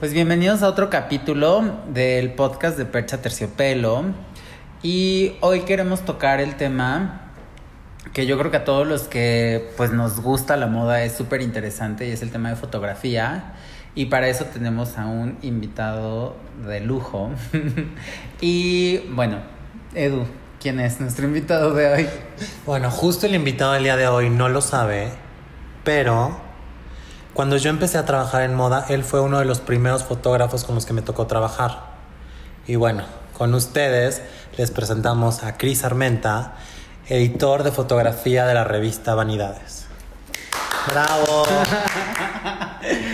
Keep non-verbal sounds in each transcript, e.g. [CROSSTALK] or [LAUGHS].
Pues bienvenidos a otro capítulo del podcast de Percha Terciopelo. Y hoy queremos tocar el tema que yo creo que a todos los que pues nos gusta la moda es súper interesante y es el tema de fotografía. Y para eso tenemos a un invitado de lujo. [LAUGHS] y bueno, Edu, ¿quién es nuestro invitado de hoy? Bueno, justo el invitado del día de hoy no lo sabe, pero cuando yo empecé a trabajar en moda, él fue uno de los primeros fotógrafos con los que me tocó trabajar. Y bueno, con ustedes les presentamos a Cris Armenta, editor de fotografía de la revista Vanidades. ¡Bravo!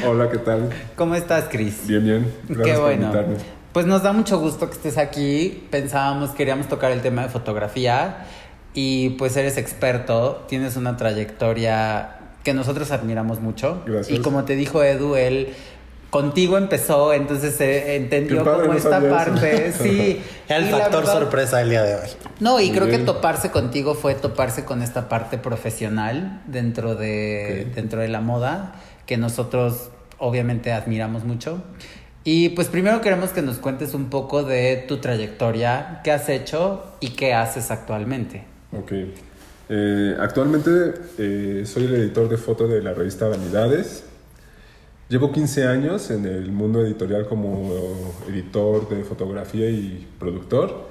[LAUGHS] Hola, ¿qué tal? ¿Cómo estás, Cris? Bien, bien. Gracias Qué por bueno. invitarme. Pues nos da mucho gusto que estés aquí. Pensábamos, queríamos tocar el tema de fotografía y pues eres experto, tienes una trayectoria que nosotros admiramos mucho. Gracias. Y como te dijo Edu, él contigo empezó, entonces eh, entendió como no esta eso. parte. [LAUGHS] Sí. Era [LAUGHS] el factor verdad- sorpresa del día de hoy. No, y Muy creo que toparse contigo fue toparse con esta parte profesional dentro de, dentro de la moda, que nosotros obviamente admiramos mucho. Y pues primero queremos que nos cuentes un poco de tu trayectoria, qué has hecho y qué haces actualmente. Ok. Eh, actualmente eh, soy el editor de foto de la revista Vanidades. Llevo 15 años en el mundo editorial como editor de fotografía y productor.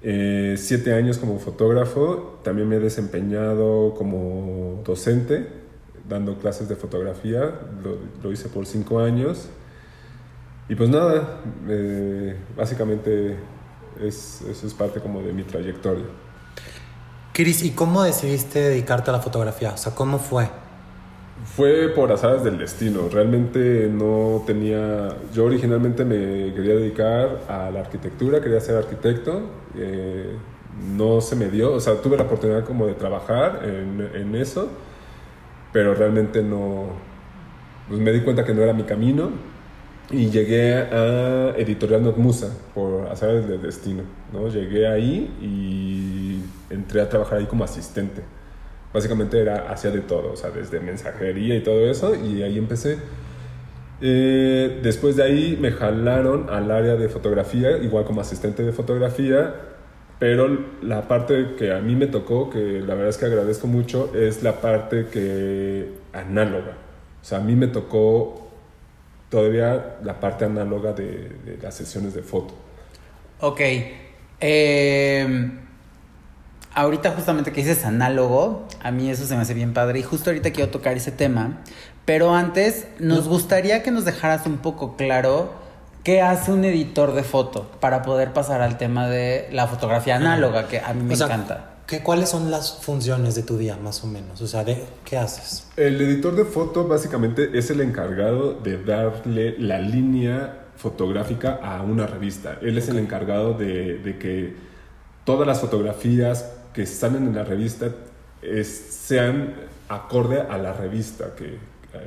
Eh, siete años como fotógrafo. También me he desempeñado como docente, dando clases de fotografía. Lo, hice por cinco años. Y pues nada, básicamente es, eso es parte como de mi trayectoria. Cris, ¿y cómo decidiste dedicarte a la fotografía? O sea, ¿cómo fue? Fue por azares del destino. Realmente no tenía. Yo originalmente me quería dedicar a la arquitectura, quería ser arquitecto. eh, no se me dio. O sea, tuve la oportunidad como de trabajar en, en eso, pero realmente no. Pues me di cuenta que no era mi camino y llegué a Editorial Notmusa por azares del destino. ¿no? Llegué ahí y entré a trabajar ahí como asistente básicamente era hacía de todo, o sea, desde mensajería y todo eso, y ahí empecé. Eh, después de ahí me jalaron al área de fotografía, igual como asistente de fotografía, pero la parte que a mí me tocó, que la verdad es que agradezco mucho, es la parte que análoga. O sea, a mí me tocó todavía la parte análoga de, de las sesiones de foto. Ok. eh, ahorita justamente que dices análogo, a mí eso se me hace bien padre y justo ahorita quiero tocar ese tema, pero antes nos gustaría que nos dejaras un poco claro qué hace un editor de foto para poder pasar al tema de la fotografía análoga, que a mí me O sea, encanta. ¿Qué, ¿Cuáles son las funciones de tu día, más o menos? O sea, de, ¿qué haces? El editor de foto básicamente es el encargado de darle la línea fotográfica a una revista. Él es el encargado de, de que todas las fotografías que salen en la revista es- sean acorde a la revista que,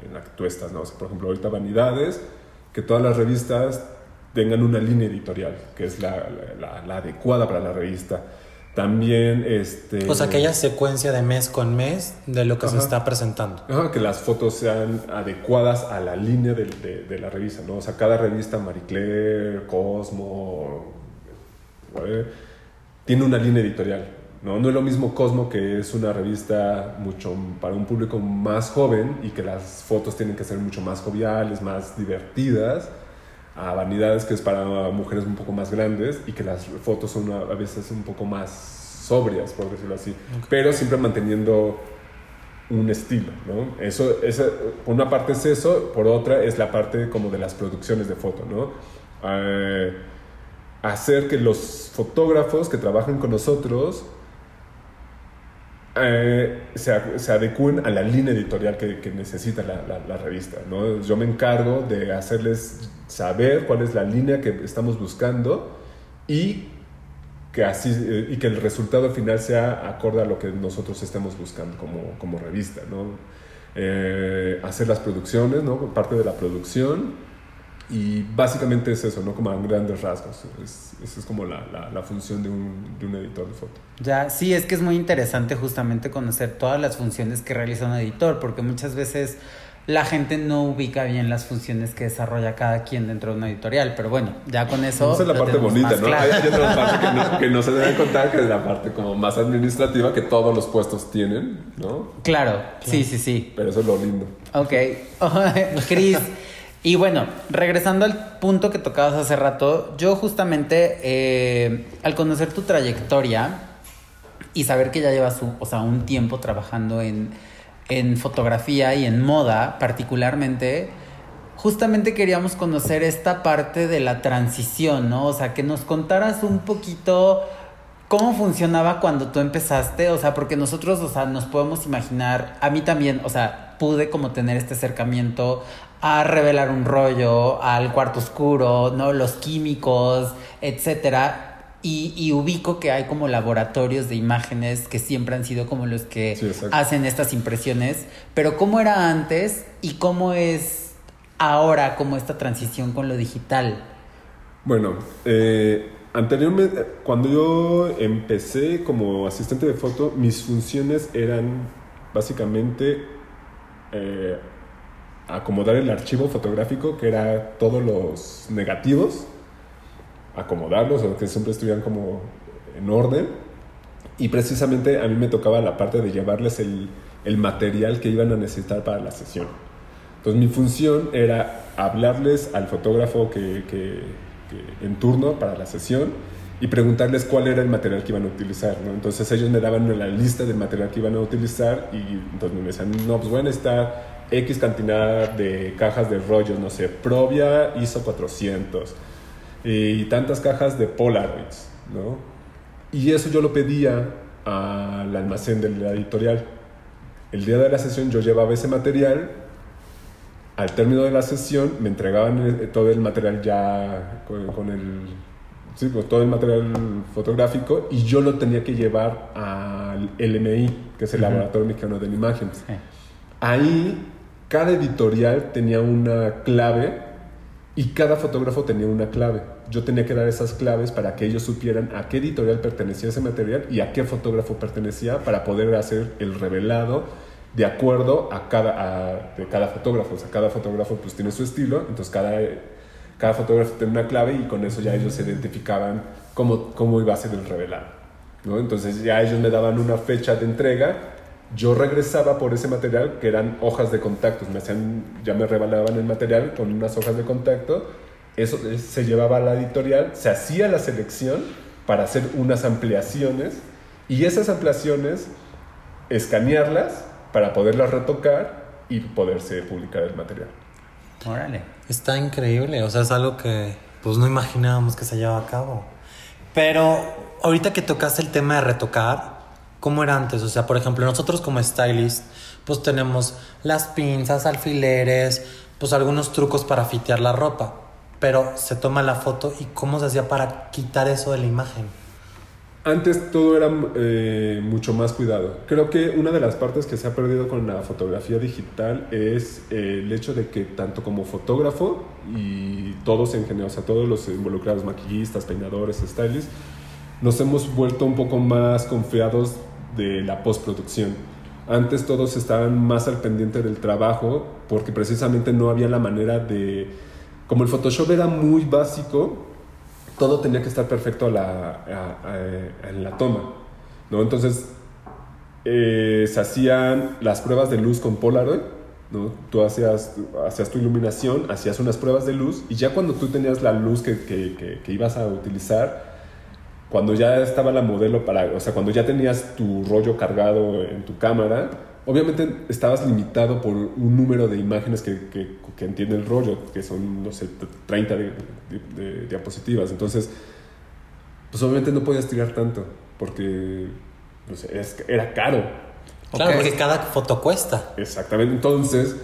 en la que tú estás. ¿no? O sea, por ejemplo, ahorita Vanidades, que todas las revistas tengan una línea editorial, que es la, la- la- la adecuada para la revista. También, este... O sea, que haya secuencia de mes con mes de lo que se está presentando. Ajá, que las fotos sean adecuadas a la línea de, de- de la revista, ¿no? O sea, cada revista, Marie Claire, Cosmo, tiene una línea editorial, ¿no? No es lo mismo Cosmo, que es una revista mucho para un público más joven y que las fotos tienen que ser mucho más joviales, más divertidas, a Vanidades, que es para mujeres un poco más grandes y que las fotos son a veces un poco más sobrias, por decirlo así, pero siempre manteniendo un estilo, ¿no? Eso, esa, por una parte es eso, por otra es la parte como de las producciones de foto, ¿no? Eh, hacer que los fotógrafos que trabajan con nosotros eh, se, adecúen a la línea editorial que, necesita la, revista. ¿no? Yo me encargo de hacerles saber cuál es la línea que estamos buscando y que, así, eh, y que el resultado final sea acorde a lo que nosotros estemos buscando como, como revista. ¿no? Eh, hacer las producciones, ¿no? parte de la producción y básicamente es eso, ¿no? Como a grandes rasgos. Es, esa es como la, la, la función de un, de un, editor de foto. Ya, sí, es que es muy interesante justamente conocer todas las funciones que realiza un editor, porque muchas veces la gente no ubica bien las funciones que desarrolla cada quien dentro de una editorial. Pero bueno, ya con eso. Esa es la parte bonita, ¿no? Claro. Hay, otra [LAUGHS] parte que no, que no, se debe contar, que es la parte como más administrativa que todos los puestos tienen, ¿no? Claro, claro. sí, sí, sí. Pero eso es lo lindo. Ok. [LAUGHS] Cris. Y bueno, regresando al punto que tocabas hace rato, yo justamente eh, al conocer tu trayectoria y saber que ya llevas o sea, un tiempo trabajando en, en fotografía y en moda particularmente, justamente queríamos conocer esta parte de la transición, ¿no? O sea, que nos contaras un poquito cómo funcionaba cuando tú empezaste, o sea, porque nosotros, o sea, nos podemos imaginar, a mí también, o sea, pude como tener este acercamiento a revelar un rollo, al cuarto oscuro, ¿no? Los químicos, etcétera. Y, y, ubico que hay como laboratorios de imágenes que siempre han sido como los que sí, hacen estas impresiones. Pero ¿cómo era antes y cómo es ahora como esta transición con lo digital? Bueno, eh, anteriormente, cuando yo empecé como asistente de foto, mis funciones eran básicamente eh, acomodar el archivo fotográfico, que era todos los negativos, acomodarlos, que siempre estuvieran como en orden. Y precisamente a mí me tocaba la parte de llevarles el, material que iban a necesitar para la sesión. Entonces mi función era hablarles al fotógrafo que, en turno para la sesión y preguntarles cuál era el material que iban a utilizar. ¿no? Entonces ellos me daban la lista del material que iban a utilizar y entonces me decían, no, pues bueno, está X cantidad de cajas de rollos, no sé, Provia ISO 400 y tantas cajas de Polaroids, ¿no? Y eso yo lo pedía al almacén de la editorial. El día de la sesión yo llevaba ese material, al término de la sesión me entregaban todo el material ya con, con el... Sí, pues todo el material fotográfico y yo lo tenía que llevar al LMI, que es el uh -huh. Laboratorio Mexicano de la Imagen. Sí. Ahí cada editorial tenía una clave y cada fotógrafo tenía una clave. Yo tenía que dar esas claves para que ellos supieran a qué editorial pertenecía ese material y a qué fotógrafo pertenecía para poder hacer el revelado de acuerdo a cada, a, de cada fotógrafo. O sea, cada fotógrafo pues tiene su estilo, entonces cada, cada fotógrafo tiene una clave y con eso ya ellos se identificaban cómo, cómo iba a ser el revelado. ¿no? Entonces ya ellos me daban una fecha de entrega yo regresaba por ese material que eran hojas de contactos, me hacían, ya me revelaban el material con unas hojas de contacto, eso se llevaba a la editorial, se hacía la selección para hacer unas ampliaciones y esas ampliaciones escanearlas para poderlas retocar y poderse publicar el material. Órale. Está increíble, o sea, es algo que pues no imaginábamos que se llevaba a cabo. Pero ahorita que tocaste el tema de retocar, ¿Cómo era antes? O sea, por ejemplo, nosotros como stylist, pues tenemos las pinzas, alfileres, pues algunos trucos para fitear la ropa. Pero se toma la foto y cómo se hacía para quitar eso de la imagen. Antes todo era eh, mucho más cuidado. Creo que una de las partes que se ha perdido con la fotografía digital es eh, el hecho de que tanto como fotógrafo y todos en general, o sea, todos los involucrados, maquillistas, peinadores, stylists, nos hemos vuelto un poco más confiados de la postproducción. Antes todos estaban más al pendiente del trabajo porque precisamente no había la manera de... Como el Photoshop era muy básico, todo tenía que estar perfecto en la toma. ¿no? Entonces eh, se hacían las pruebas de luz con Polaroid. ¿no? Tú hacías, hacías tu iluminación, hacías unas pruebas de luz y ya cuando tú tenías la luz que, que, que, que ibas a utilizar, cuando ya estaba la modelo para, o sea, cuando ya tenías tu rollo cargado en tu cámara, obviamente estabas limitado por un número de imágenes que, que, que entiende el rollo, que son, no sé, 30 de, de, de, diapositivas. Entonces, pues obviamente no podías tirar tanto, porque no sé, es, era caro. Claro, okay. porque cada foto cuesta. Exactamente. Entonces,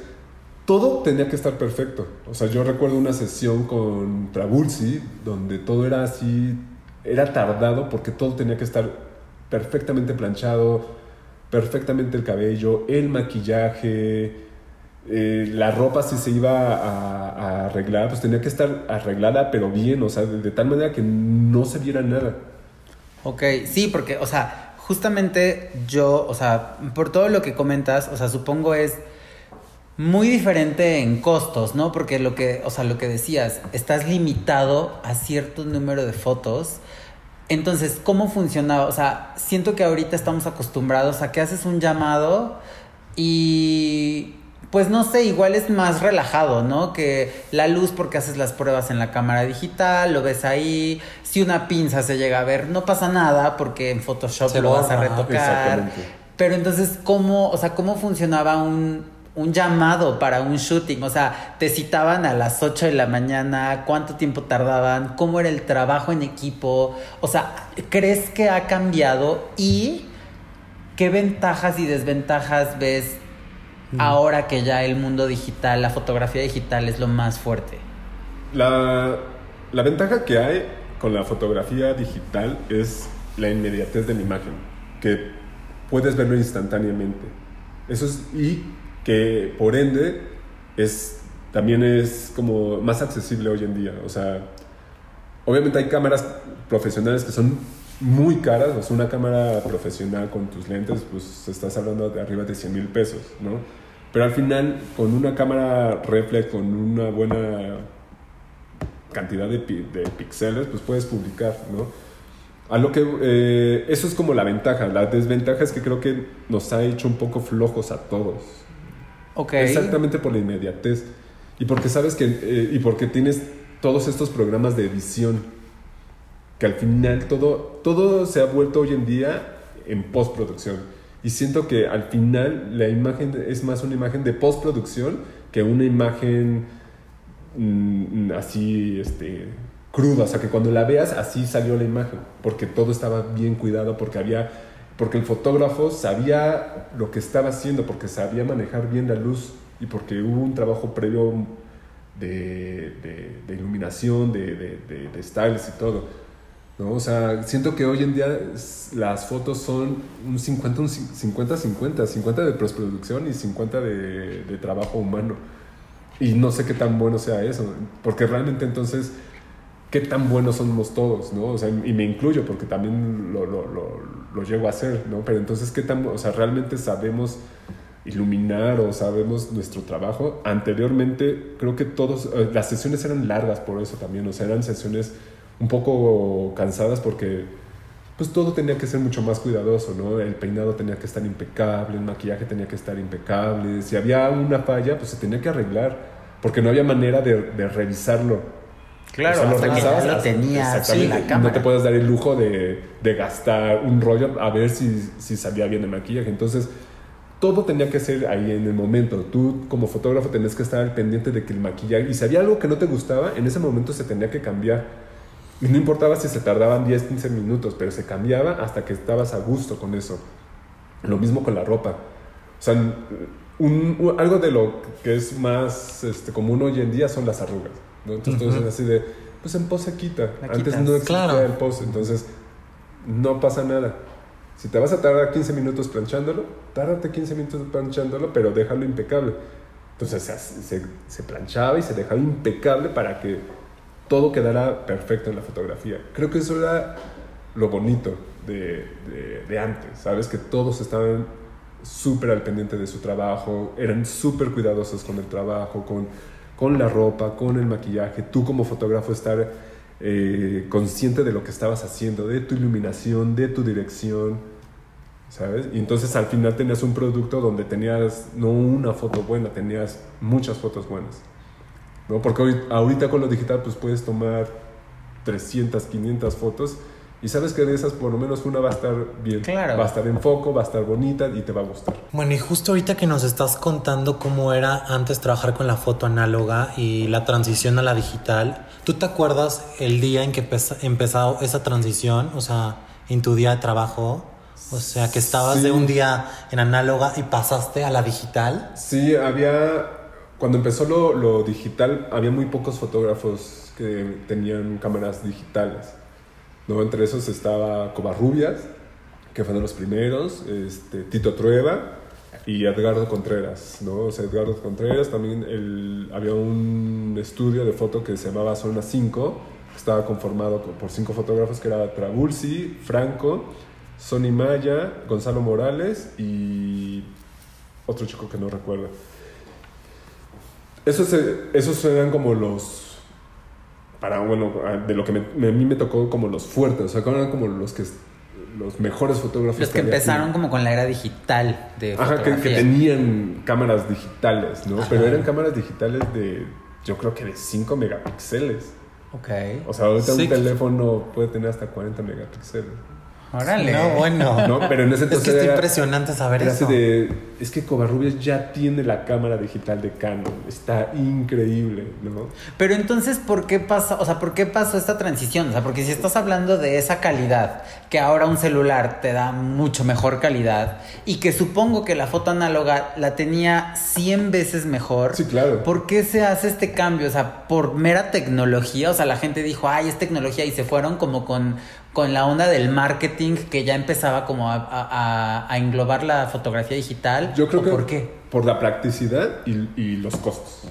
todo tenía que estar perfecto. O sea, yo recuerdo una sesión con Trabulsi donde todo era así, era tardado porque todo tenía que estar perfectamente planchado, perfectamente el cabello, el maquillaje, eh, la ropa si se iba a, arreglar, pues tenía que estar arreglada pero bien, o sea, de, de tal manera que no se viera nada. Ok, sí, porque, o sea, justamente yo, o sea, por todo lo que comentas, o sea, supongo es muy diferente en costos, ¿no? Porque lo que, o sea, lo que decías, estás limitado a cierto número de fotos. Entonces, ¿cómo funcionaba? O sea, siento que ahorita estamos acostumbrados a que haces un llamado y pues no sé, igual es más relajado, ¿no? Que la luz porque haces las pruebas en la cámara digital, lo ves ahí, si una pinza se llega a ver, no pasa nada porque en Photoshop Se lo vas a retocar. Exactamente. Pero entonces, ¿cómo, o sea, cómo funcionaba un, un llamado para un shooting? O sea, te citaban a las 8 de la mañana, ¿cuánto tiempo tardaban? ¿Cómo era el trabajo en equipo? O sea, ¿crees que ha cambiado? ¿Y qué ventajas y desventajas ves ahora que ya el mundo digital, la fotografía digital es lo más fuerte? La, la ventaja que hay con la fotografía digital es la inmediatez de la imagen, que puedes verlo instantáneamente. Eso es, y que por ende es, también es como más accesible hoy en día. O sea, obviamente hay cámaras profesionales que son muy caras, o sea, una cámara profesional con tus lentes, pues estás hablando de arriba de 100 mil pesos, ¿no? Pero al final, con una cámara reflex, con una buena cantidad de, de píxeles, pues puedes publicar, ¿no? A lo que eh, eso es como la ventaja. La desventaja es que creo que nos ha hecho un poco flojos a todos. Ok. Exactamente por la inmediatez. Y porque sabes que. eh, y porque tienes todos estos programas de edición. Que al final todo, todo se ha vuelto hoy en día en postproducción. Y siento que al final la imagen es más una imagen de postproducción que una imagen mm, así este, cruda. O sea, que cuando la veas así salió la imagen. Porque todo estaba bien cuidado, porque había. Porque el fotógrafo sabía lo que estaba haciendo, porque sabía manejar bien la luz y porque hubo un trabajo previo de, de- de iluminación, de, de, de, styles y todo. ¿no? O sea, siento que hoy en día las fotos son un 50, un cin- 50, 50, 50 de postproducción y 50 de, de trabajo humano. Y no sé qué tan bueno sea eso, porque realmente entonces, ¿qué tan buenos somos todos? ¿no? O sea, y me incluyo porque también lo, lo, lo, llego a hacer, ¿no? Pero entonces, ¿qué tan, o sea, realmente sabemos iluminar o sabemos nuestro trabajo? Anteriormente, creo que todos, eh, las sesiones eran largas por eso también, o sea, eran sesiones un poco cansadas porque pues todo tenía que ser mucho más cuidadoso, ¿no? El peinado tenía que estar impecable, el maquillaje tenía que estar impecable. Si había una falla, pues se tenía que arreglar, porque no había manera de revisarlo. Claro, O sea, lo hasta lo en exactamente, la y No cámara. te puedes dar el lujo de, de gastar un rollo a ver si, si salía bien el maquillaje. Entonces, todo tenía que ser ahí en el momento. Tú, como fotógrafo, tenías que estar al pendiente de que el maquillaje. Y si había algo que no te gustaba, en ese momento se tenía que cambiar. Y no importaba si se tardaban 10, 15 minutos, pero se cambiaba hasta que estabas a gusto con eso. Lo mismo con la ropa. O sea, un- un- algo de lo que es más este, común hoy en día son las arrugas. ¿No? Entonces, Ujú. entonces así de, pues en pose quita. La Antes quitas. no existía Claro. el pose, entonces no pasa nada. Si te vas a tardar 15 minutos planchándolo, tárdate 15 minutos planchándolo, pero déjalo impecable. Entonces se, se, se planchaba y se dejaba impecable para que todo quedara perfecto en la fotografía. Creo que eso era lo bonito de, de, de antes, ¿sabes? Que todos estaban súper al pendiente de su trabajo, eran súper cuidadosos con el trabajo, con, con la ropa, con el maquillaje. Tú como fotógrafo estar eh, consciente de lo que estabas haciendo, de tu iluminación, de tu dirección, ¿sabes? Y entonces al final tenías un producto donde tenías no una foto buena, tenías muchas fotos buenas. ¿no? Porque ahorita con lo digital pues puedes tomar 300, 500 fotos y sabes que de esas por lo menos una va a estar bien. Claro. Va a estar en foco, va a estar bonita y te va a gustar. Bueno, y justo ahorita que nos estás contando cómo era antes trabajar con la foto análoga y la transición a la digital, ¿tú te acuerdas el día en que empezó esa transición? O sea, en tu día de trabajo. O sea, que estabas Sí. de un día en análoga y pasaste a la digital. Sí, había cuando empezó lo, lo digital, había muy pocos fotógrafos que tenían cámaras digitales. ¿No? Entre esos estaba Covarrubias, que fue de los primeros, este, Tito Trueba y Edgardo Contreras. ¿no? O sea, Edgardo Contreras también el, había un estudio de foto que se llamaba Zona 5, que estaba conformado por cinco fotógrafos, que era Trabulsi, Franco, Sonny Maya, Gonzalo Morales y otro chico que no recuerdo. Esos, esos eran como los, para, bueno, de lo que me- a mí me tocó como los fuertes, o sea, que eran como los que los mejores fotógrafos. Los que aquí. empezaron como con la era digital de Ajá, que, tenían cámaras digitales, ¿no? Ajá. Pero eran cámaras digitales de, yo creo que de 5 megapíxeles. Ok. O sea, ahorita Sí. un teléfono puede tener hasta 40 megapíxeles. Órale. No, bueno. ¿No? Pero en ese Es que está era- impresionante saber eso. de, es que Covarrubias ya tiene la cámara digital de Canon. Está increíble, ¿no? Pero entonces, ¿por qué pasa, o sea, por qué pasó esta transición? O sea, porque si estás hablando de esa calidad, que ahora un celular te da mucho mejor calidad, y que supongo que la foto análoga la tenía 100 veces mejor, Sí, claro. ¿por qué se hace este cambio? O sea, por mera tecnología, o sea, la gente dijo, ay, es tecnología, y se fueron como con, con la onda del marketing que ya empezaba como a, a- a- englobar la fotografía digital. Yo creo ¿O que ¿Por qué? por la practicidad y, y los costos.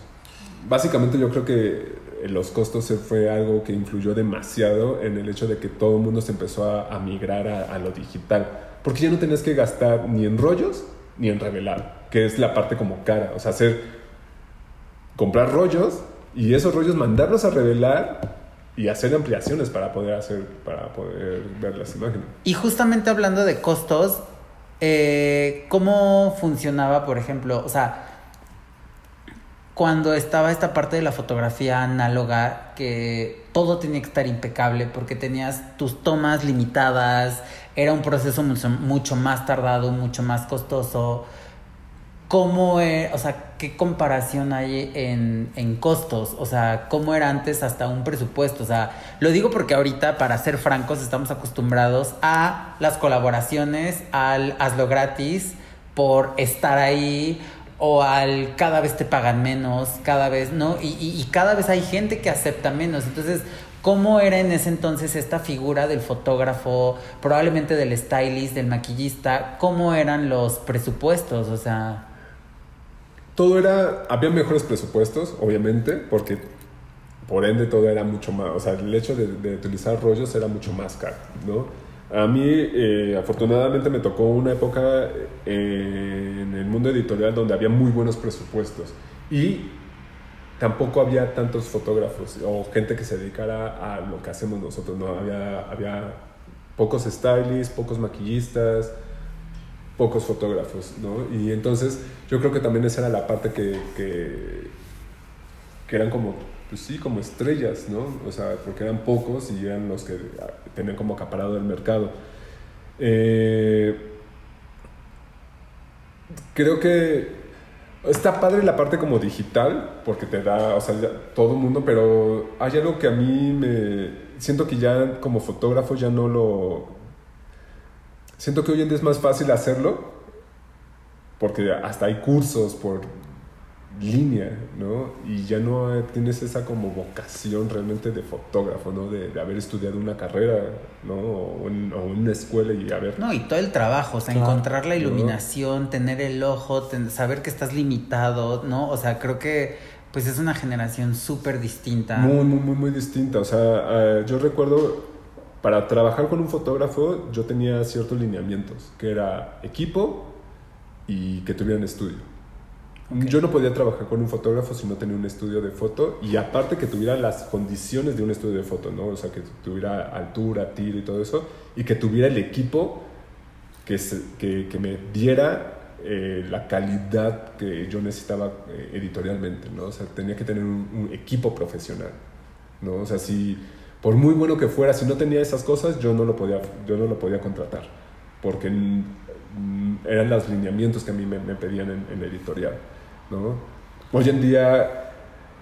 Básicamente yo creo que los costos se fue algo que influyó demasiado en el hecho de que todo el mundo se empezó a, a migrar a, a lo digital. Porque ya no tenías que gastar ni en rollos ni en revelar, que es la parte como cara. O sea, hacer, comprar rollos y esos rollos mandarlos a revelar y hacer ampliaciones para poder hacer, para poder ver las imágenes. Y justamente hablando de costos, eh, ¿cómo funcionaba, por ejemplo? O sea, cuando estaba esta parte de la fotografía análoga, que todo tenía que estar impecable porque tenías tus tomas limitadas, era un proceso mucho, mucho más tardado, mucho más costoso. ¿Cómo, e- o sea, qué comparación hay en, en costos? O sea, ¿cómo era antes hasta un presupuesto? O sea, lo digo porque ahorita, para ser francos, estamos acostumbrados a las colaboraciones, al hazlo gratis por estar ahí o al cada vez te pagan menos, cada vez, ¿no? Y, y- y cada vez hay gente que acepta menos. Entonces, ¿cómo era en ese entonces esta figura del fotógrafo, probablemente del stylist, del maquillista? ¿Cómo eran los presupuestos? O sea... Todo era, había mejores presupuestos, obviamente, porque por ende todo era mucho más, o sea, el hecho de, utilizar rollos era mucho más caro, ¿no? A mí, eh, afortunadamente, me tocó una época eh, en el mundo editorial donde había muy buenos presupuestos y tampoco había tantos fotógrafos o gente que se dedicara a lo que hacemos nosotros, ¿no? Había, había pocos stylists, pocos maquillistas, pocos fotógrafos, ¿no? Y entonces yo creo que también esa era la parte que, que, que eran como, pues sí, como estrellas, ¿no? O sea, porque eran pocos y eran los que tenían como acaparado el mercado. Eh, creo que está padre la parte como digital, porque te da, o sea, todo el mundo, pero hay algo que a mí me... Siento que ya como fotógrafo ya no lo... Siento que hoy en día es más fácil hacerlo, porque hasta hay cursos por línea, ¿no? Y ya no tienes esa como vocación realmente de fotógrafo, ¿no? De, de haber estudiado una carrera, ¿no? O, en, o una escuela y haber... No, y todo el trabajo, o sea, Claro. encontrar la iluminación, tener el ojo, ten- saber que estás limitado, ¿no? O sea, creo que pues es una generación súper distinta. Muy, muy, muy, muy distinta. O sea, eh, yo recuerdo, para trabajar con un fotógrafo, yo tenía ciertos lineamientos, que era equipo y que tuvieran estudio. Yo no podía trabajar con un fotógrafo si no tenía un estudio de foto y aparte que tuviera las condiciones de un estudio de foto, ¿no? O sea, que tuviera altura, tiro y todo eso y que tuviera el equipo que, se- que, que me diera eh, la calidad que yo necesitaba eh, editorialmente, ¿no? O sea, tenía que tener un, un equipo profesional, ¿no? O sea, si por muy bueno que fuera, si no tenía esas cosas, yo no lo podía, yo no lo podía contratar, porque mm, eran los lineamientos que a mí me, me pedían en, en editorial, ¿no? Hoy en día,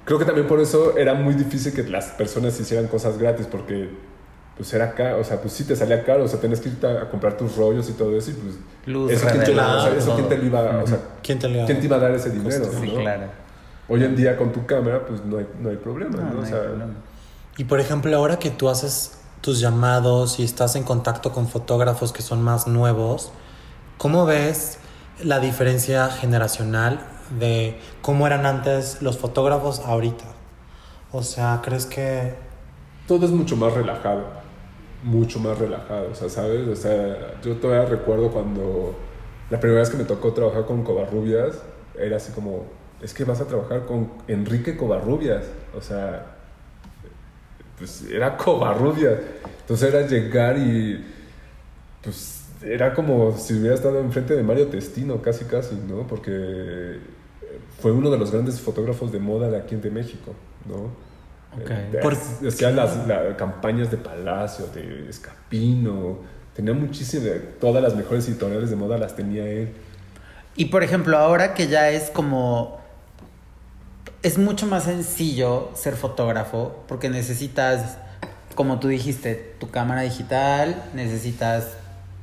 creo que también por eso era muy difícil que las personas hicieran cosas gratis, porque pues era caro, o sea, pues sí te salía caro, o sea, tenías que irte a, a comprar tus rollos y todo eso, y pues Luz, eso, ¿quién te, lo- o sea, eso quién te lo iba, o sea, ¿Quién te le ¿quién te iba a dar ese dinero? Costo, Sí, ¿no? claro. Hoy en día con tu cámara, pues no hay, no hay problema, ¿no? No, no o hay sea, problema. Y por ejemplo, ahora que tú haces tus llamados y estás en contacto con fotógrafos que son más nuevos, ¿cómo ves la diferencia generacional de cómo eran antes los fotógrafos ahorita? O sea, ¿crees que todo es mucho más relajado, mucho más relajado, o sea, ¿sabes? O sea, yo todavía recuerdo cuando la primera vez que me tocó trabajar con Covarrubias, era así como, es que vas a trabajar con Enrique Covarrubias, o sea, pues era Covarrubias, entonces era llegar y, pues, era como si hubiera estado enfrente de Mario Testino, casi, casi, ¿no? Porque fue uno de los grandes fotógrafos de moda de aquí de México, ¿no? Ok. Eh, Por- las, las campañas de Palacio, de Escapino, tenía muchísimas, todas las mejores editoriales de moda las tenía él. Y por ejemplo, ahora que ya es como. Es mucho más sencillo ser fotógrafo porque necesitas, como tú dijiste, tu cámara digital, necesitas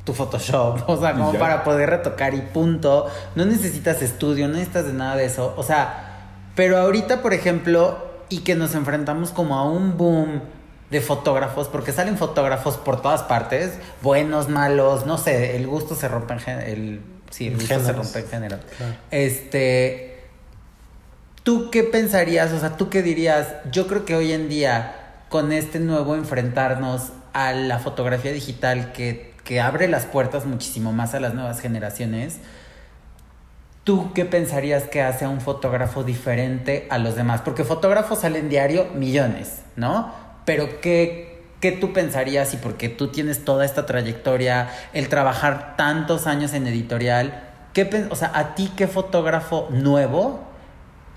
tu Photoshop, [LAUGHS] o sea, como para poder retocar y punto. No necesitas estudio, no necesitas de nada de eso. O sea, pero ahorita, por ejemplo, y que nos enfrentamos como a un boom de fotógrafos, porque salen fotógrafos por todas partes, buenos, malos, no sé, el gusto se rompe en el, sí, el gusto se rompe en. Claro. Este, ¿tú qué pensarías? O sea, ¿tú qué dirías? Yo creo que hoy en día, con este nuevo enfrentarnos a la fotografía digital que, que abre las puertas muchísimo más a las nuevas generaciones, ¿tú qué pensarías que hace a un fotógrafo diferente a los demás? Porque fotógrafos salen diario millones, ¿no? Pero ¿qué, qué tú pensarías y porque tú tienes toda esta trayectoria, el trabajar tantos años en editorial, ¿qué, o sea, a ti qué fotógrafo nuevo,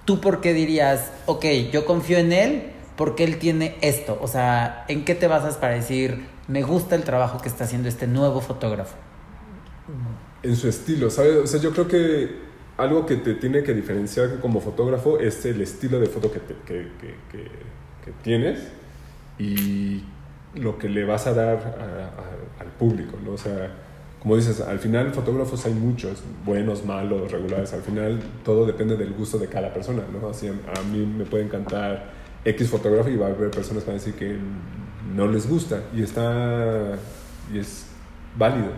tú por qué dirías, ok, yo confío en él porque él tiene esto? O sea, ¿en qué te basas para decir, me gusta el trabajo que está haciendo este nuevo fotógrafo? En su estilo, ¿sabes? O sea, yo creo que algo que te tiene que diferenciar como fotógrafo es el estilo de foto que, te- que, que- tienes y lo que le vas a dar al público, ¿no? O sea, como dices, al final fotógrafos hay muchos, buenos, malos, regulares, al final todo depende del gusto de cada persona, ¿no? Así a, mí me puede encantar X fotógrafo y va a haber personas que van a decir que no les gusta y está y es válido,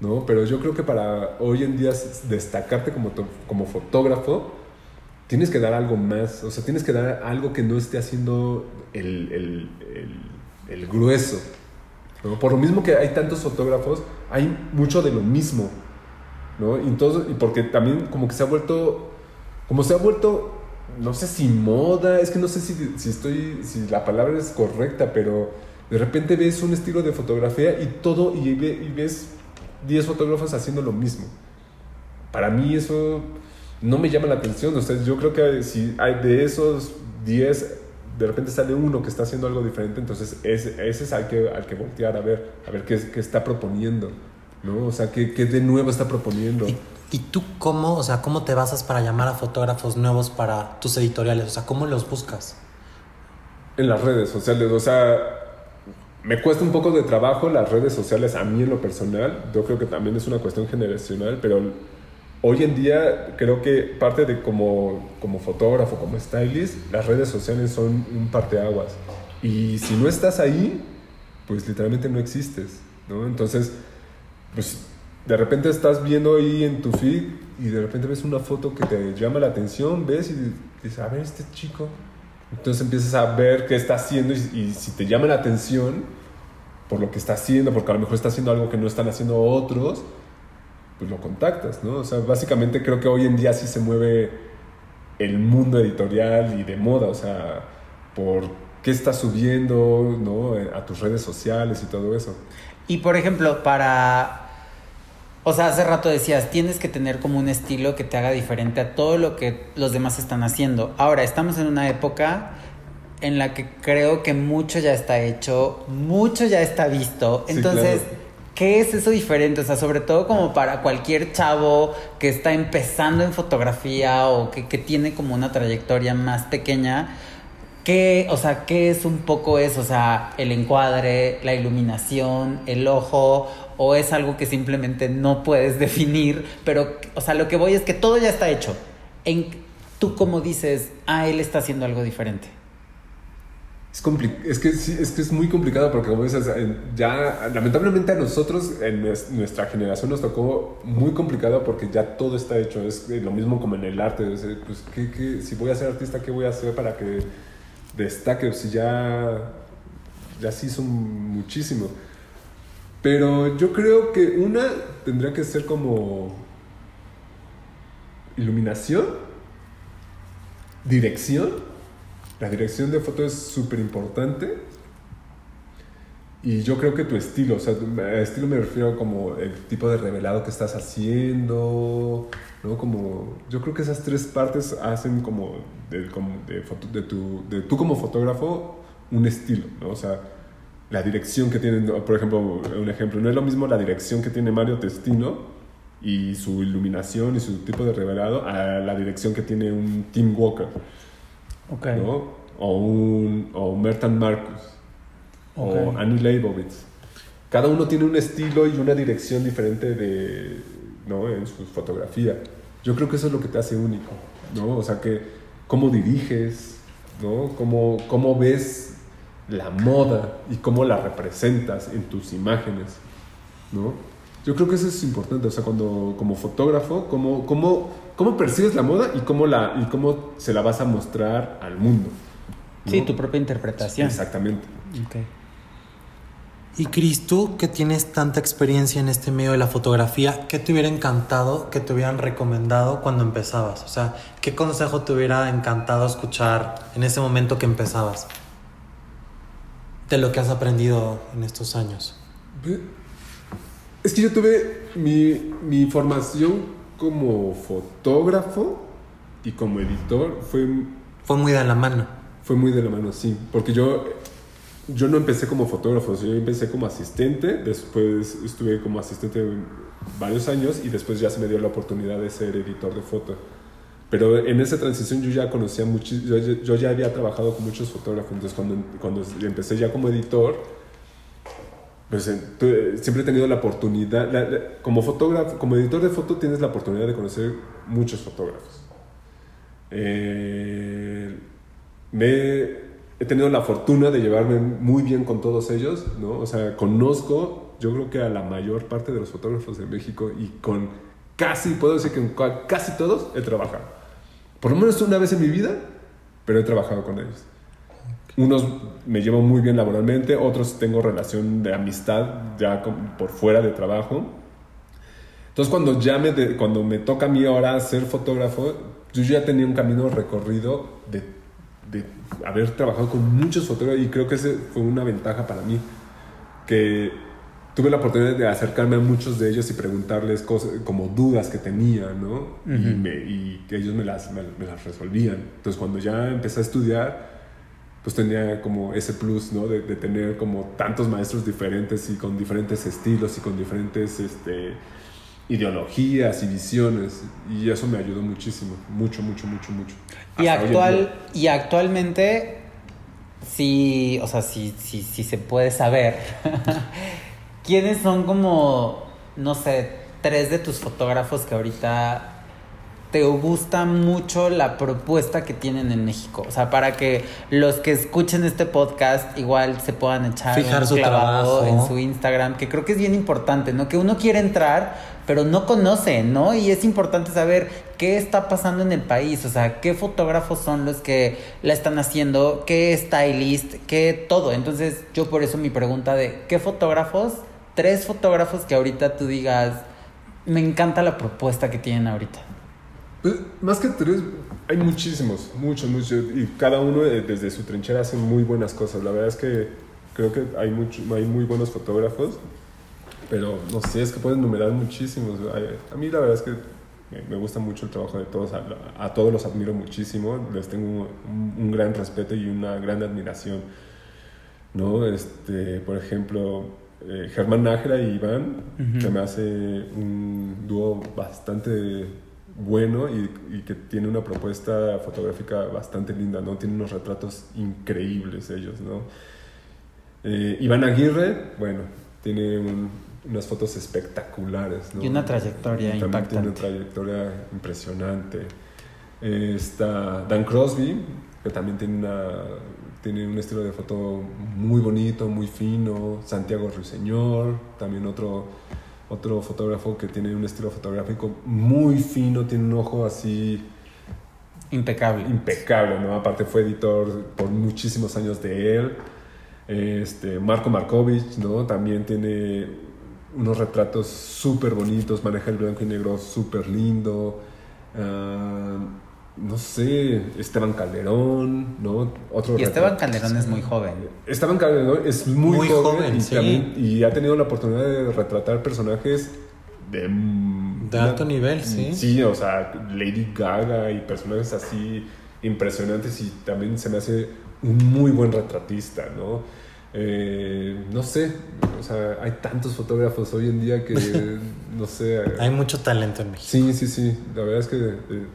¿no? Pero yo creo que para hoy en día destacarte como, como fotógrafo, tienes que dar algo más, o sea, tienes que dar algo que no esté haciendo el- el- el grueso. ¿No? Por lo mismo que hay tantos fotógrafos, hay mucho de lo mismo. ¿no? Y, entonces, y porque también como que se ha vuelto, como se ha vuelto, no sé si moda, es que no sé si, si estoy, si la palabra es correcta, pero de repente ves un estilo de fotografía y todo, y, ve- y ves 10 fotógrafos haciendo lo mismo. Para mí eso no me llama la atención. O sea, yo creo que si hay de esos 10, de repente sale uno que está haciendo algo diferente, entonces ese, ese es al que, al que voltear a ver, a ver qué, qué está proponiendo. ¿no? O sea, qué, qué de nuevo está proponiendo. ¿Y, y tú cómo, o sea, cómo te basas para llamar a fotógrafos nuevos para tus editoriales? O sea, ¿cómo los buscas? En las redes sociales, o sea, me cuesta un poco de trabajo las redes sociales a mí en lo personal. Yo creo que también es una cuestión generacional, pero hoy en día creo que parte de como, como fotógrafo, como stylist, las redes sociales son un parteaguas. Y si no estás ahí, pues literalmente no existes, ¿no? Entonces, pues de repente estás viendo ahí en tu feed y de repente ves una foto que te llama la atención, ves y dices, a ver, este chico. Entonces empiezas a ver qué está haciendo y, y si te llama la atención por lo que está haciendo, porque a lo mejor está haciendo algo que no están haciendo otros, pues lo contactas, ¿no? O sea, básicamente creo que hoy en día sí se mueve el mundo editorial y de moda, o sea, por qué estás subiendo, ¿no? A tus redes sociales y todo eso. Y por ejemplo, para. O sea, hace rato decías, tienes que tener como un estilo que te haga diferente a todo lo que los demás están haciendo. Ahora, estamos en una época en la que creo que mucho ya está hecho, mucho ya está visto. Sí, Entonces, claro. ¿Qué es eso diferente? O sea, sobre todo como para cualquier chavo que está empezando en fotografía o que, que tiene como una trayectoria más pequeña. ¿Qué, o sea, qué es un poco eso? O sea, el encuadre, la iluminación, el ojo, o es algo que simplemente no puedes [LAUGHS] definir, pero, o sea, lo que voy es que todo ya está hecho. En, ¿tú cómo dices, ah, él está haciendo algo diferente? Es, es, que, es que es muy complicado porque como dices, ya lamentablemente a nosotros en nues- nuestra generación nos tocó muy complicado porque ya todo está hecho. Es lo mismo como en el arte. es, pues, ¿qué, qué- si voy a ser artista, ¿qué voy a hacer para que destaque? Si ya, ya se hizo muchísimo. Pero yo creo que una tendría que ser como iluminación, dirección. La dirección de foto es súper importante. Y yo creo que tu estilo, o sea, a estilo me refiero como el tipo de revelado que estás haciendo, ¿no? Como, yo creo que esas tres partes hacen como de, como de, foto- de tu, de tú como fotógrafo un estilo, ¿no? O sea, la dirección que tienen, ¿no? por ejemplo, un ejemplo, no es lo mismo la dirección que tiene Mario Testino y su iluminación y su tipo de revelado a la dirección que tiene un Tim Walker, Ok. ¿no? O un o Merton Marcus o. Annie Leibovitz. Cada uno tiene un estilo y una dirección diferente de, ¿no? en su fotografía. Yo creo que eso es lo que te hace único, ¿no? O sea, que cómo diriges, ¿no? Cómo, cómo ves la moda y cómo la representas en tus imágenes, ¿no? Yo creo que eso es importante, o sea, cuando como fotógrafo, cómo, cómo, cómo percibes la moda y cómo, la, y cómo se la vas a mostrar al mundo. ¿no? Sí, tu propia interpretación. Exactamente. Ok. Y Cris, tú que tienes tanta experiencia en este medio de la fotografía, ¿qué te hubiera encantado que te hubieran recomendado cuando empezabas? O sea, ¿qué consejo te hubiera encantado escuchar en ese momento que empezabas? De lo que has aprendido en estos años. Es que yo tuve mi, mi formación como fotógrafo y como editor fue, Fue muy de la mano. fue muy de la mano, sí. Porque yo, yo no empecé como fotógrafo, yo empecé como asistente, después estuve como asistente varios años y después ya se me dio la oportunidad de ser editor de foto. Pero en esa transición yo ya conocía mucho, yo, yo- yo ya había trabajado con muchos fotógrafos, entonces cuando, cuando empecé ya como editor, pues eh, siempre he tenido la oportunidad, la- la- como fotógrafo, como editor de foto tienes la oportunidad de conocer muchos fotógrafos. Eh, me, he tenido la fortuna de llevarme muy bien con todos ellos, ¿no? O sea, conozco, yo creo que a la mayor parte de los fotógrafos de México y con casi, puedo decir que con ca- casi todos he trabajado. Por lo menos una vez en mi vida, pero he trabajado con ellos. Unos me llevo muy bien laboralmente, otros tengo relación de amistad ya con- por fuera de trabajo. Entonces cuando ya me, de- cuando me toca a mí ahora ser fotógrafo, yo ya tenía un camino recorrido de, de haber trabajado con muchos fotógrafos y creo que ese fue una ventaja para mí, que tuve la oportunidad de acercarme a muchos de ellos y preguntarles cosas como dudas que tenía, ¿no? y, me- y que ellos me las, me, me las resolvían. Entonces cuando ya empecé a estudiar, pues tenía como ese plus, ¿no? De, de tener como tantos maestros diferentes y con diferentes estilos y con diferentes este, ideologías y visiones. Y eso me ayudó muchísimo, mucho, mucho, mucho, mucho. Y, actual, y actualmente, sí, o sea, sí, sí, sí se puede saber. [LAUGHS] ¿Quiénes son como, no sé, tres de tus fotógrafos que ahorita te gusta mucho la propuesta que tienen en México? O sea, para que los que escuchen este podcast igual se puedan echar Fijar un su trabajo. en su Instagram, que creo que es bien importante, ¿no? Que uno quiere entrar, pero no conoce, ¿no? Y es importante saber qué está pasando en el país, o sea, qué fotógrafos son los que la están haciendo, qué stylist, qué todo. Entonces, yo por eso mi pregunta de qué fotógrafos, tres fotógrafos que ahorita tú digas, me encanta la propuesta que tienen ahorita. Pues, más que tres, hay muchísimos, muchos, muchos. Y cada uno eh, desde su trinchera hace muy buenas cosas. La verdad es que creo que hay, mucho, hay muy buenos fotógrafos. Pero no sé, es que pueden enumerar muchísimos. A mí la verdad es que me, gusta mucho el trabajo de todos. A, a todos los admiro muchísimo. Les tengo un, un gran respeto y una gran admiración. ¿no? Este, por ejemplo, eh, Germán Nájera y Iván, que me hace un dúo bastante bueno y, y que tiene una propuesta fotográfica bastante linda, ¿no? Tiene unos retratos increíbles ellos, ¿no? Eh, Iván Aguirre, bueno, tiene un- unas fotos espectaculares, ¿no? Y una trayectoria También tiene una impactante. trayectoria impresionante. Eh, está Dan Crosby, que también tiene, una, tiene un estilo de foto muy bonito, muy fino. Santiago Ruiseñor, también otro, otro fotógrafo que tiene un estilo fotográfico muy fino, tiene un ojo así Impecable. impecable, ¿no? Aparte fue editor por muchísimos años de él. Este, Marco Markovich, ¿no? También tiene unos retratos súper bonitos, maneja el blanco y negro súper lindo. Ah, no sé, Esteban Calderón, ¿no? Otro Y Esteban. Calderón es muy joven. Esteban Calderón es muy, Muy joven, joven, y, sí. también- y ha tenido la oportunidad de retratar personajes de, De alto nivel, sí. Sí, o sea, Lady Gaga y personajes así impresionantes y también se me hace un muy buen retratista, ¿no? Eh, no sé, o sea, hay tantos fotógrafos hoy en día que, [LAUGHS] no sé. Hay mucho talento en México. Sí, sí, sí, la verdad es que eh,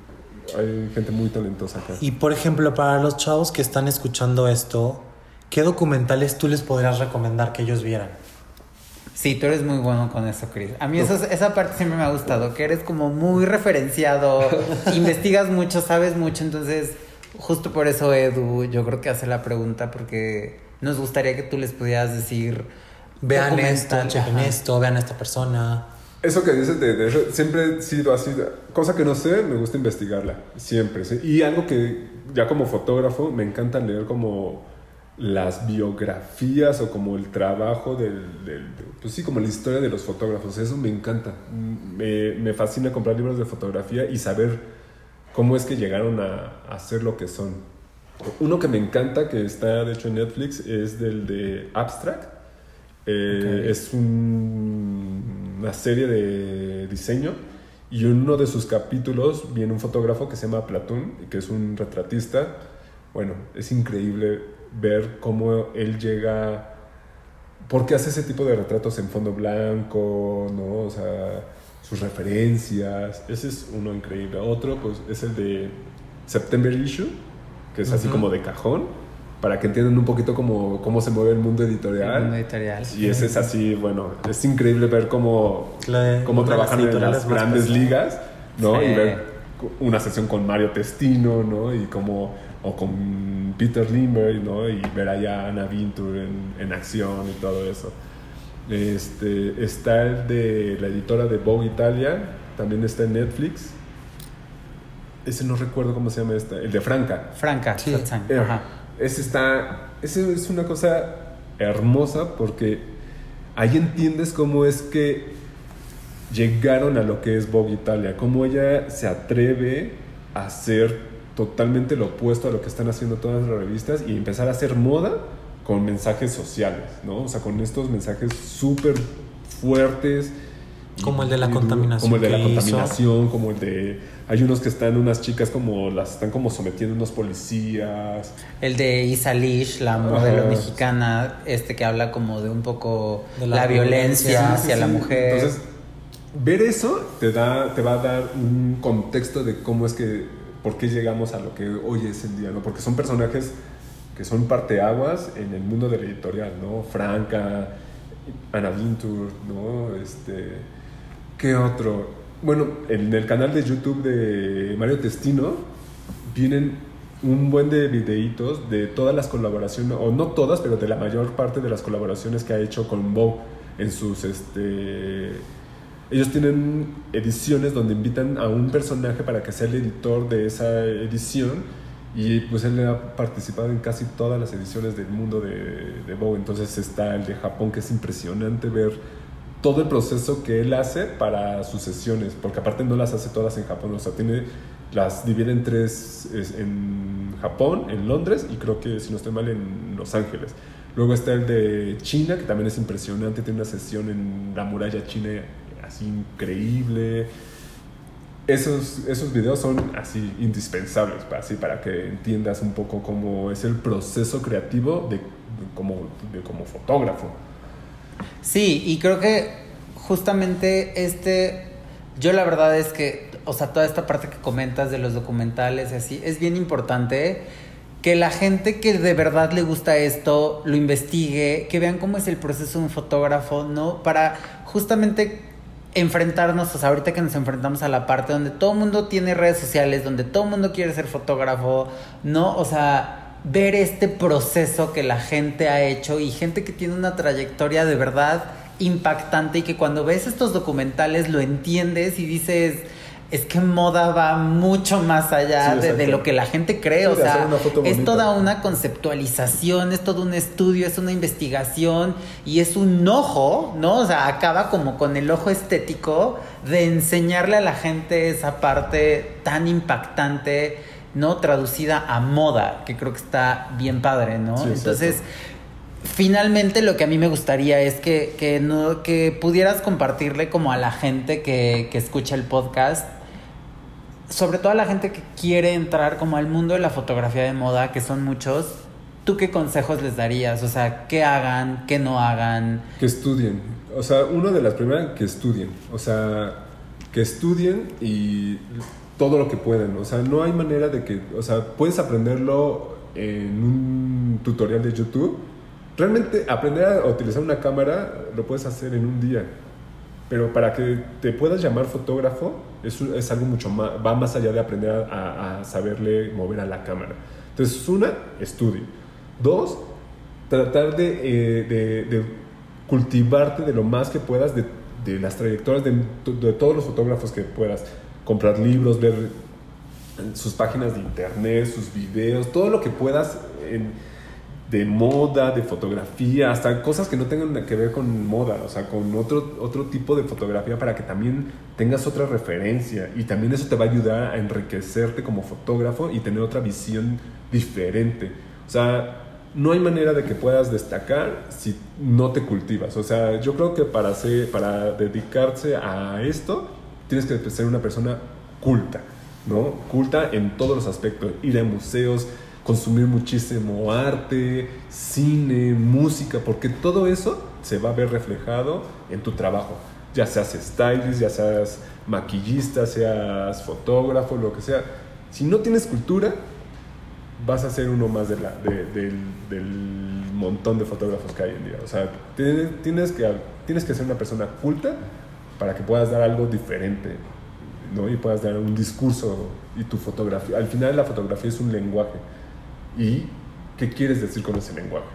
hay gente muy talentosa acá. Y por ejemplo, para los chavos que están escuchando esto, ¿qué documentales tú les podrías recomendar que ellos vieran? Sí, tú eres muy bueno con eso, Chris. A mí eso- esa parte siempre me ha gustado, que eres como muy referenciado, [LAUGHS] investigas mucho, sabes mucho, entonces justo por eso Edu yo creo que hace la pregunta porque nos gustaría que tú les pudieras decir... Vean esto, chequen esto, vean a esta persona. Eso que dices de, de- siempre he sido así, cosa que no sé, me gusta investigarla, siempre. ¿sí? Y algo que ya como fotógrafo me encanta leer como las biografías o como el trabajo del, del- pues sí, como la historia de los fotógrafos, eso me encanta. Me, me fascina comprar libros de fotografía y saber cómo es que llegaron a, a ser lo que son. Uno que me encanta, que está de hecho en Netflix, es del de Abstract. Eh, Ok. Es un- una serie de diseño y uno de sus capítulos viene un fotógrafo que se llama Platón, que es un retratista. Bueno, es increíble ver cómo él llega, por qué hace ese tipo de retratos en fondo blanco, ¿no? O sea, sus referencias. Ese es uno increíble. Otro, pues, es el de September Issue, que es así como de cajón, para que entiendan un poquito cómo, cómo se mueve el mundo editorial. El mundo editorial. Y ese es así, bueno, es increíble ver cómo, La- cómo trabajan en las grandes ligas, ¿no? Sí. Y ver una sesión con Mario Testino, ¿no? Y como, o con Peter Lindbergh, ¿no? Y ver allá a Anna Wintour en, en acción y todo eso. Este, está el de la editora de Vogue Italia, también está en Netflix. Ese no recuerdo cómo se llama esta, el de Franca. Franca, Sí. Eh, ajá. Ese está. Ese es una cosa hermosa porque ahí entiendes cómo es que llegaron a lo que es Vogue Italia, cómo ella se atreve a hacer totalmente lo opuesto a lo que están haciendo todas las revistas y empezar a hacer moda con mensajes sociales, ¿no? O sea, con estos mensajes súper fuertes. Como el de la contaminación Como el de la hizo. contaminación, como el de... Hay unos que están, unas chicas como las están como sometiendo unos policías. El de Isa Lish, la modelo Ajá. mexicana, este que habla como de un poco De la, la violencia violencia. hacia Sí, la mujer. Entonces, ver eso te, da, te va a dar un contexto de cómo es que, por qué llegamos a lo que hoy es el día, ¿no? Porque son personajes que son parteaguas en el mundo del editorial, ¿no? Franca, Ana Wintour, ¿no? Este, ¿Qué otro? Bueno, en el canal de YouTube de Mario Testino vienen un buen de videitos de todas las colaboraciones, o no todas, pero de la mayor parte de las colaboraciones que ha hecho con Vogue en sus, este... Ellos tienen ediciones donde invitan a un personaje para que sea el editor de esa edición y pues él ha participado en casi todas las ediciones del mundo de, de Vogue. Entonces está el de Japón, que es impresionante ver todo el proceso que él hace para sus sesiones, porque aparte no las hace todas en Japón, o sea, tiene, las divide en tres, es en Japón, en Londres y creo que, si no estoy mal, en Los Ángeles. Luego está el de China, que también es impresionante, tiene una sesión en la muralla china así increíble. Esos, esos videos son así indispensables para, así, para que entiendas un poco cómo es el proceso creativo de como, de como fotógrafo. Sí, y creo que justamente este, yo la verdad es que, o sea, toda esta parte que comentas de los documentales y así, es bien importante que la gente que de verdad le gusta esto lo investigue, que vean cómo es el proceso de un fotógrafo, ¿no? Para justamente enfrentarnos, o sea, ahorita que nos enfrentamos a la parte donde todo el mundo tiene redes sociales, donde todo el mundo quiere ser fotógrafo, ¿no? O sea, ver este proceso que la gente ha hecho y gente que tiene una trayectoria de verdad impactante y que cuando ves estos documentales lo entiendes y dices es que moda va mucho más allá Sí, de, lo que la gente cree. Sí, o sea, es toda una conceptualización, es todo un estudio, es una investigación y es un ojo, ¿no? O sea, acaba como con el ojo estético de enseñarle a la gente esa parte tan impactante, ¿no? Traducida a moda, que creo que está bien padre, ¿no? Sí. Entonces, finalmente lo que a mí me gustaría es que, que, no, que pudieras compartirle como a la gente que, que escucha el podcast, sobre todo a la gente que quiere entrar como al mundo de la fotografía de moda, que son muchos, ¿tú qué consejos les darías? O sea, ¿qué hagan, qué no hagan? Que estudien. O sea, una de las primeras, que estudien. O sea, que estudien y todo lo que puedan. O sea, no hay manera de que, o sea, puedes aprenderlo en un tutorial de YouTube. Realmente aprender a utilizar una cámara lo puedes hacer en un día. Pero para que te puedas llamar fotógrafo es, es algo mucho más, va más allá de aprender a, a saberle mover a la cámara. Entonces, una, estudio. Dos, tratar de, eh, de- de cultivarte de lo más que puedas de, de las trayectorias de todos los fotógrafos que puedas. Comprar libros, ver sus páginas de internet, sus videos, todo lo que puedas de moda, de fotografía, hasta cosas que no tengan que ver con moda, o sea, con otro, otro tipo de fotografía para que también tengas otra referencia y también eso te va a ayudar a enriquecerte como fotógrafo y tener otra visión diferente. O sea, no hay manera de que puedas destacar si no te cultivas. O sea, yo creo que para, ser, para dedicarse a esto tienes que ser una persona culta, ¿no? Culta en todos los aspectos, ir a museos, consumir muchísimo arte, cine, música, porque todo eso se va a ver reflejado en tu trabajo. Ya seas stylist, ya seas maquillista, seas fotógrafo, lo que sea. Si no tienes cultura, vas a ser uno más de la- de- del, del montón de fotógrafos que hay en día. O sea, tienes, que, tienes que ser una persona culta para que puedas dar algo diferente, ¿no? Y puedas dar un discurso y tu fotografía. Al final la fotografía es un lenguaje. ¿Y qué quieres decir con ese lenguaje?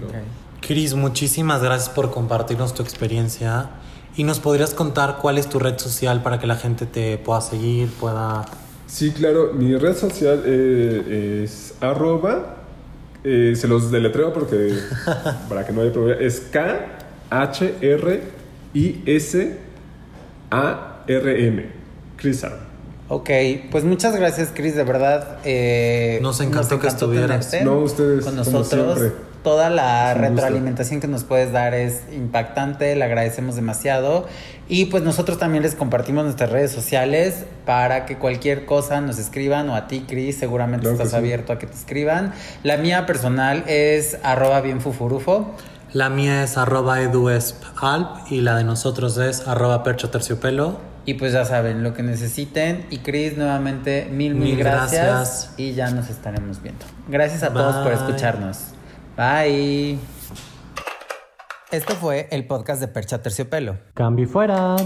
¿no? Ok. Cris, muchísimas gracias por compartirnos tu experiencia. ¿Y nos podrías contar cuál es tu red social para que la gente te pueda seguir, pueda... Sí, claro. Mi red social eh, es arroba. eh, se los deletreo porque [LAUGHS] para que no haya problema. Es K H R I S A R M. Chrisar. Ok, pues muchas gracias, Chris, de verdad. eh, Nos encantó que estuvieras. No, ustedes, con nosotros. Toda la Un gusto. retroalimentación que nos puedes dar es impactante, le agradecemos demasiado. Y pues nosotros también les compartimos nuestras redes sociales para que cualquier cosa nos escriban o a ti, Chris, seguramente Claro estás sí. abierto a que te escriban. La mía personal es arroba bienfufurufo. La mía es arroba eduespalp y la de nosotros es arroba perchoterciopelo. Y pues ya saben, lo que necesiten. Y Chris, nuevamente, mil, mil, Mil gracias. gracias. Y ya nos estaremos viendo. Gracias a todos por escucharnos. Bye. Esto fue el podcast de Percha Terciopelo. Cambio fuera.